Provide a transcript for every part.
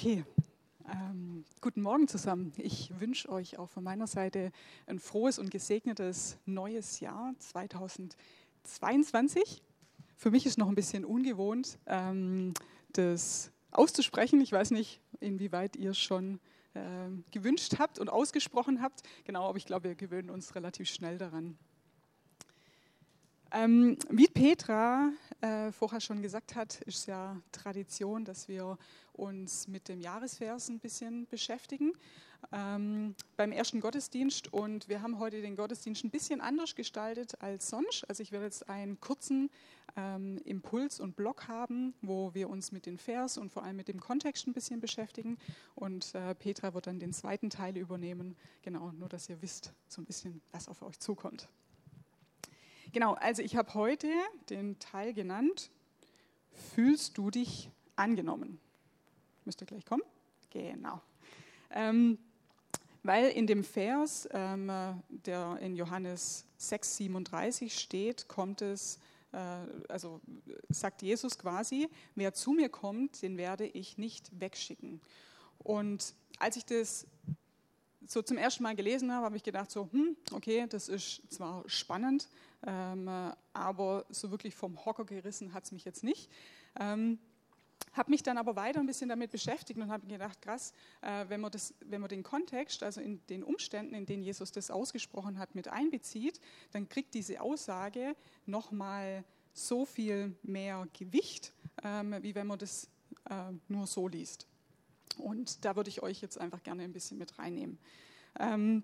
Okay, ähm, guten Morgen zusammen. Ich wünsche euch auch von meiner Seite ein frohes und gesegnetes neues Jahr 2022. Für mich ist noch ein bisschen ungewohnt, ähm, das auszusprechen. Ich weiß nicht, inwieweit ihr schon ähm, gewünscht habt und ausgesprochen habt. Genau, aber ich glaube, wir gewöhnen uns relativ schnell daran. Ähm, wie Petra äh, vorher schon gesagt hat, ist ja Tradition, dass wir uns mit dem Jahresvers ein bisschen beschäftigen ähm, beim ersten Gottesdienst. Und wir haben heute den Gottesdienst ein bisschen anders gestaltet als sonst. Also ich werde jetzt einen kurzen ähm, Impuls und Block haben, wo wir uns mit den Vers und vor allem mit dem Kontext ein bisschen beschäftigen. Und äh, Petra wird dann den zweiten Teil übernehmen. Genau, nur dass ihr wisst so ein bisschen, was auf euch zukommt. Genau, also ich habe heute den Teil genannt, fühlst du dich angenommen? Müsste gleich kommen. Genau. Ähm, weil in dem Vers, ähm, der in Johannes 6, 37 steht, kommt es, äh, also sagt Jesus quasi, wer zu mir kommt, den werde ich nicht wegschicken. Und als ich das so zum ersten Mal gelesen habe, habe ich gedacht, so, hm, okay, das ist zwar spannend, ähm, aber so wirklich vom Hocker gerissen hat es mich jetzt nicht. Ähm, habe mich dann aber weiter ein bisschen damit beschäftigt und habe gedacht, krass, äh, wenn, man das, wenn man den Kontext, also in den Umständen, in denen Jesus das ausgesprochen hat, mit einbezieht, dann kriegt diese Aussage nochmal so viel mehr Gewicht, ähm, wie wenn man das äh, nur so liest. Und da würde ich euch jetzt einfach gerne ein bisschen mit reinnehmen. Ähm,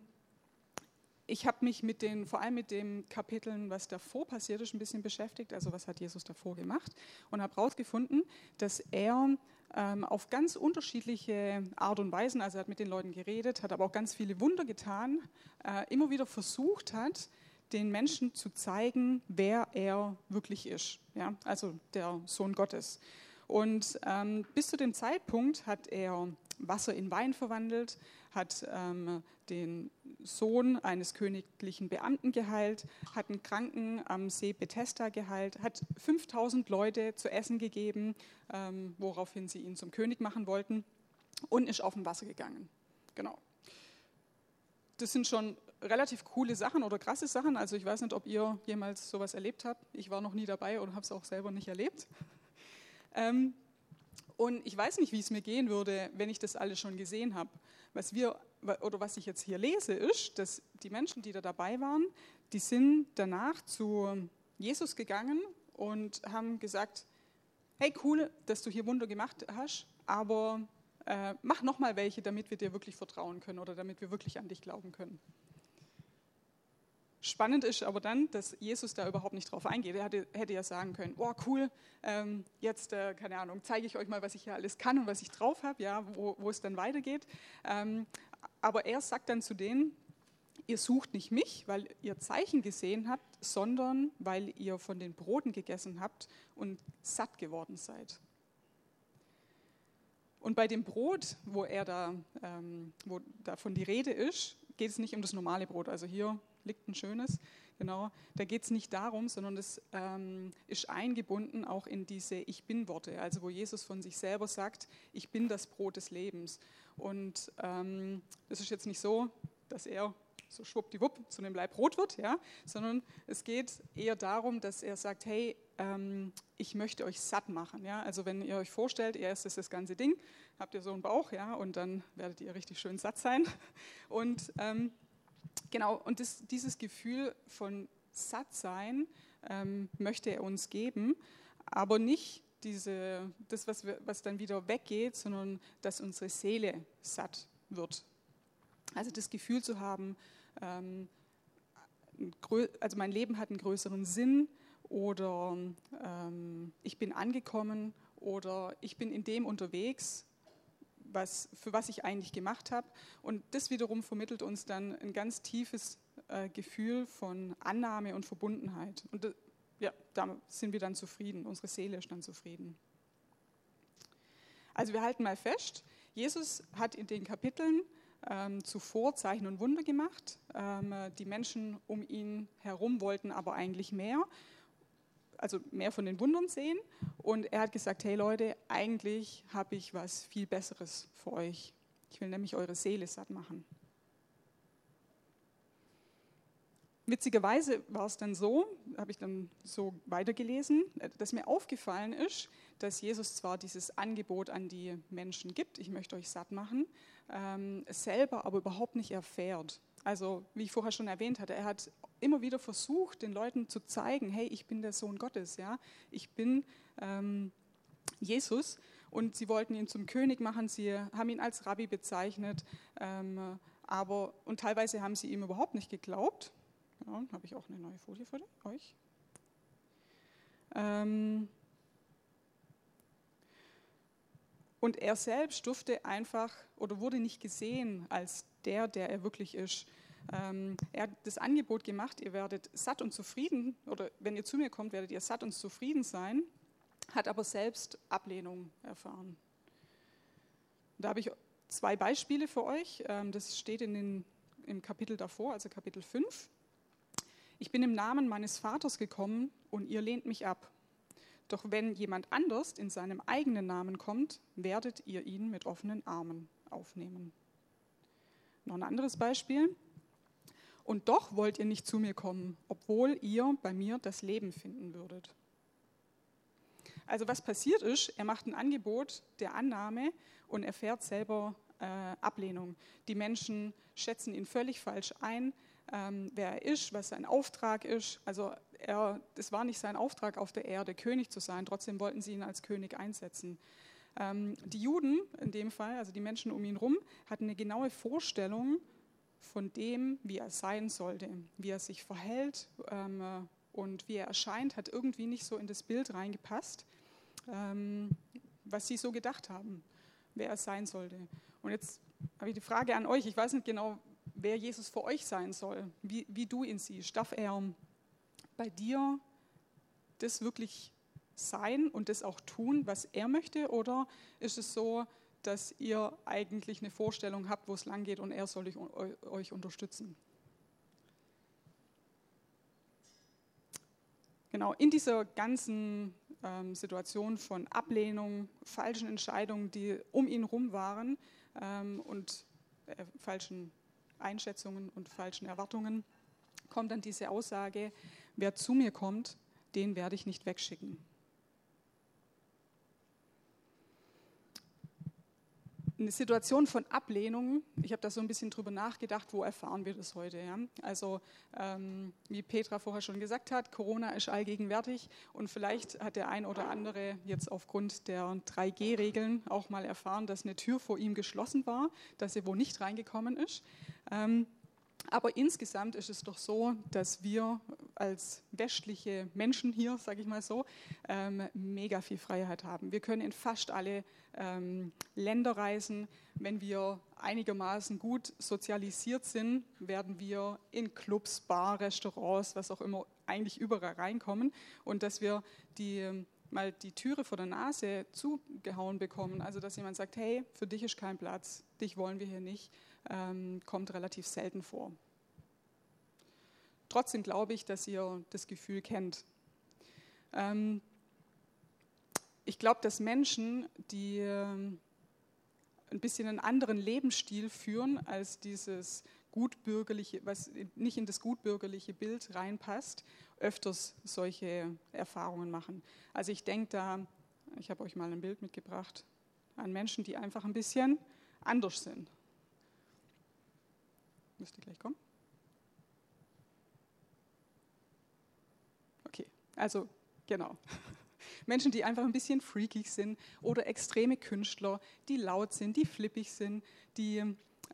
ich habe mich mit den, vor allem mit den Kapiteln, was davor passiert ist, ein bisschen beschäftigt. Also was hat Jesus davor gemacht? Und habe herausgefunden, dass er ähm, auf ganz unterschiedliche Art und Weisen, also er hat mit den Leuten geredet, hat aber auch ganz viele Wunder getan, äh, immer wieder versucht hat, den Menschen zu zeigen, wer er wirklich ist. Ja? Also der Sohn Gottes. Und ähm, bis zu dem Zeitpunkt hat er Wasser in Wein verwandelt, hat ähm, den Sohn eines königlichen Beamten geheilt, hat einen Kranken am See Bethesda geheilt, hat 5000 Leute zu essen gegeben, ähm, woraufhin sie ihn zum König machen wollten und ist auf dem Wasser gegangen. Genau. Das sind schon relativ coole Sachen oder krasse Sachen. Also ich weiß nicht, ob ihr jemals sowas erlebt habt. Ich war noch nie dabei und habe es auch selber nicht erlebt. Ähm, und ich weiß nicht, wie es mir gehen würde, wenn ich das alles schon gesehen habe. Was wir oder was ich jetzt hier lese, ist, dass die Menschen, die da dabei waren, die sind danach zu Jesus gegangen und haben gesagt: Hey, cool, dass du hier Wunder gemacht hast, aber äh, mach noch mal welche, damit wir dir wirklich vertrauen können oder damit wir wirklich an dich glauben können. Spannend ist aber dann, dass Jesus da überhaupt nicht drauf eingeht. Er hätte, hätte ja sagen können, oh cool, ähm, jetzt, äh, keine Ahnung, zeige ich euch mal, was ich hier alles kann und was ich drauf habe, ja, wo, wo, es dann weitergeht. Ähm, aber er sagt dann zu denen, ihr sucht nicht mich, weil ihr Zeichen gesehen habt, sondern weil ihr von den Broten gegessen habt und satt geworden seid. Und bei dem Brot, wo er da, ähm, wo davon die Rede ist, geht es nicht um das normale Brot. Also hier liegt ein schönes. Genau, da geht es nicht darum, sondern das ähm, ist eingebunden auch in diese Ich bin-Worte, also wo Jesus von sich selber sagt, ich bin das Brot des Lebens. Und ähm, ist jetzt nicht so, dass er so schwuppdiwupp zu einem Leib Brot wird, ja, sondern es geht eher darum, dass er sagt, hey, ähm, ich möchte euch satt machen. Ja? Also wenn ihr euch vorstellt, ihr esst das ganze Ding, habt ihr so einen Bauch, ja, und dann werdet ihr richtig schön satt sein. Und ähm, Genau, und das, dieses Gefühl von Sattsein ähm, möchte er uns geben, aber nicht diese, das, was, wir, was dann wieder weggeht, sondern dass unsere Seele satt wird. Also das Gefühl zu haben, ähm, also mein Leben hat einen größeren Sinn oder ähm, ich bin angekommen oder ich bin in dem unterwegs, was, für was ich eigentlich gemacht habe. Und das wiederum vermittelt uns dann ein ganz tiefes äh, Gefühl von Annahme und Verbundenheit. Und äh, ja, da sind wir dann zufrieden, unsere Seele ist dann zufrieden. Also wir halten mal fest, Jesus hat in den Kapiteln ähm, zuvor Zeichen und Wunder gemacht. Ähm, die Menschen um ihn herum wollten aber eigentlich mehr. also mehr von den Wundern sehen. Und er hat gesagt, hey Leute, eigentlich habe ich was viel Besseres für euch. Ich will nämlich eure Seele satt machen. Witzigerweise war es dann so, habe ich dann so weitergelesen, dass mir aufgefallen ist, dass Jesus zwar dieses Angebot an die Menschen gibt, ich möchte euch satt machen, ähm, selber aber überhaupt nicht erfährt. Also wie ich vorher schon erwähnt hatte, er hat immer wieder versucht, den Leuten zu zeigen, hey, ich bin der Sohn Gottes, ja, ich bin ähm, Jesus. Und sie wollten ihn zum König machen, sie haben ihn als Rabbi bezeichnet, ähm, aber und teilweise haben sie ihm überhaupt nicht geglaubt. Ja, habe ich auch eine neue Folie für euch. Ähm, und er selbst durfte einfach oder wurde nicht gesehen als der, der er wirklich ist. Ähm, er hat das Angebot gemacht, ihr werdet satt und zufrieden, oder wenn ihr zu mir kommt, werdet ihr satt und zufrieden sein, hat aber selbst Ablehnung erfahren. Da habe ich zwei Beispiele für euch. Ähm, das steht in den, im Kapitel davor, also Kapitel 5. Ich bin im Namen meines Vaters gekommen und ihr lehnt mich ab. Doch wenn jemand anders in seinem eigenen Namen kommt, werdet ihr ihn mit offenen Armen aufnehmen. Noch ein anderes Beispiel. Und doch wollt ihr nicht zu mir kommen, obwohl ihr bei mir das Leben finden würdet. Also was passiert ist, er macht ein Angebot der Annahme und erfährt selber äh, Ablehnung. Die Menschen schätzen ihn völlig falsch ein, ähm, wer er ist, was sein Auftrag ist. Also er, es war nicht sein Auftrag auf der Erde, König zu sein, trotzdem wollten sie ihn als König einsetzen. Ähm, die Juden in dem Fall, also die Menschen um ihn herum, hatten eine genaue Vorstellung von dem, wie er sein sollte, wie er sich verhält ähm, und wie er erscheint, hat irgendwie nicht so in das Bild reingepasst, ähm, was sie so gedacht haben, wer er sein sollte. Und jetzt habe ich die Frage an euch, ich weiß nicht genau, wer Jesus für euch sein soll, wie, wie du ihn siehst. Darf er bei dir das wirklich sein und das auch tun, was er möchte? Oder ist es so, dass ihr eigentlich eine Vorstellung habt, wo es lang geht und er soll euch unterstützen? Genau, in dieser ganzen ähm, Situation von Ablehnung, falschen Entscheidungen, die um ihn herum waren ähm, und äh, falschen Einschätzungen und falschen Erwartungen, kommt dann diese Aussage, wer zu mir kommt, den werde ich nicht wegschicken. Eine Situation von Ablehnung, ich habe da so ein bisschen drüber nachgedacht, wo erfahren wir das heute? Ja? Also ähm, wie Petra vorher schon gesagt hat, Corona ist allgegenwärtig und vielleicht hat der ein oder andere jetzt aufgrund der 3G-Regeln auch mal erfahren, dass eine Tür vor ihm geschlossen war, dass er wo nicht reingekommen ist. Ähm, aber insgesamt ist es doch so, dass wir als westliche Menschen hier, sage ich mal so, ähm, mega viel Freiheit haben. Wir können in fast alle ähm, Länder reisen. Wenn wir einigermaßen gut sozialisiert sind, werden wir in Clubs, Bar, Restaurants, was auch immer, eigentlich überall reinkommen. Und dass wir die ähm, mal die Türe vor der Nase zugehauen bekommen. Also dass jemand sagt, hey, für dich ist kein Platz, dich wollen wir hier nicht ähm, kommt relativ selten vor. Trotzdem glaube ich, dass ihr das Gefühl kennt. Ähm, ich glaube, dass Menschen, die ähm, ein bisschen einen anderen Lebensstil führen als dieses gutbürgerliche, was nicht in das gutbürgerliche Bild reinpasst, öfters solche Erfahrungen machen. Also ich denke da, ich habe euch mal ein Bild mitgebracht, an Menschen, die einfach ein bisschen anders sind. Müsste gleich kommen. Okay, also genau. Menschen, die einfach ein bisschen freakig sind oder extreme Künstler, die laut sind, die flippig sind, die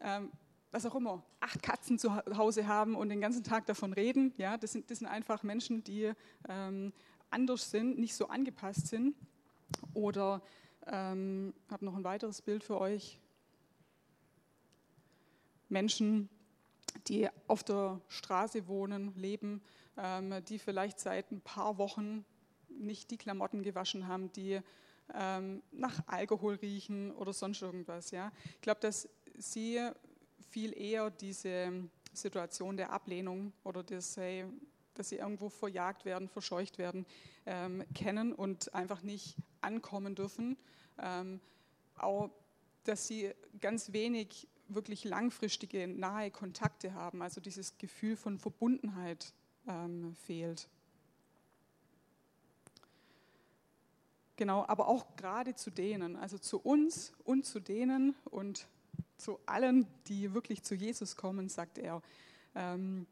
ähm, was auch immer, acht Katzen zu Hause haben und den ganzen Tag davon reden. Ja, das sind, das sind einfach Menschen, die ähm, anders sind, nicht so angepasst sind. Oder ähm, habe noch ein weiteres Bild für euch. Menschen, die auf der Straße wohnen, leben, ähm, die vielleicht seit ein paar Wochen nicht die Klamotten gewaschen haben, die ähm, nach Alkohol riechen oder sonst irgendwas. Ja. Ich glaube, dass sie viel eher diese Situation der Ablehnung oder das, hey, dass sie irgendwo verjagt werden, verscheucht werden, ähm, kennen und einfach nicht ankommen dürfen. Ähm, auch, dass sie ganz wenig wirklich langfristige, nahe Kontakte haben, also dieses Gefühl von Verbundenheit ähm, fehlt. Genau, aber auch gerade zu denen, also zu uns und zu denen und zu allen, die wirklich zu Jesus kommen, sagt er, ähm,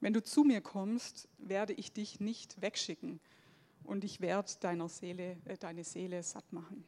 wenn du zu mir kommst, werde ich dich nicht wegschicken und ich werde deiner Seele, äh, deine Seele satt machen.